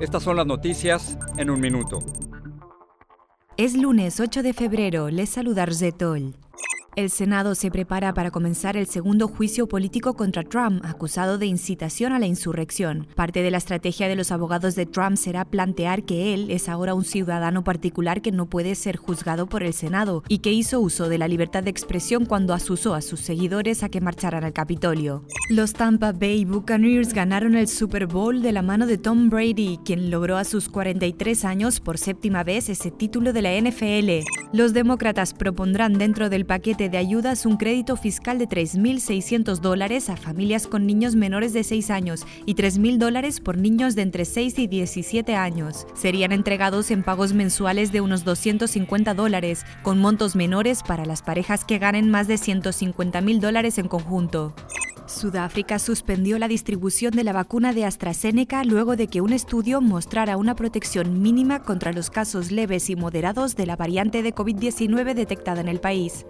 estas son las noticias en un minuto. Es lunes 8 de febrero, les saluda Zetol. El Senado se prepara para comenzar el segundo juicio político contra Trump, acusado de incitación a la insurrección. Parte de la estrategia de los abogados de Trump será plantear que él es ahora un ciudadano particular que no puede ser juzgado por el Senado y que hizo uso de la libertad de expresión cuando asusó a sus seguidores a que marcharan al Capitolio. Los Tampa Bay Buccaneers ganaron el Super Bowl de la mano de Tom Brady, quien logró a sus 43 años por séptima vez ese título de la NFL. Los demócratas propondrán dentro del paquete de ayudas un crédito fiscal de 3.600 dólares a familias con niños menores de 6 años y 3.000 dólares por niños de entre 6 y 17 años. Serían entregados en pagos mensuales de unos 250 dólares, con montos menores para las parejas que ganen más de 150.000 dólares en conjunto. Sudáfrica suspendió la distribución de la vacuna de AstraZeneca luego de que un estudio mostrara una protección mínima contra los casos leves y moderados de la variante de COVID-19 detectada en el país.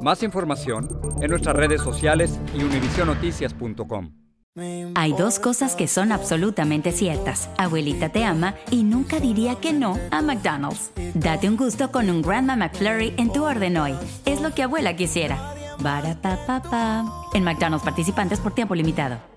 Más información en nuestras redes sociales y univisionoticias.com. Hay dos cosas que son absolutamente ciertas. Abuelita te ama y nunca diría que no a McDonald's. Date un gusto con un Grandma McFlurry en tu orden hoy. Es lo que abuela quisiera. En McDonald's participantes por tiempo limitado.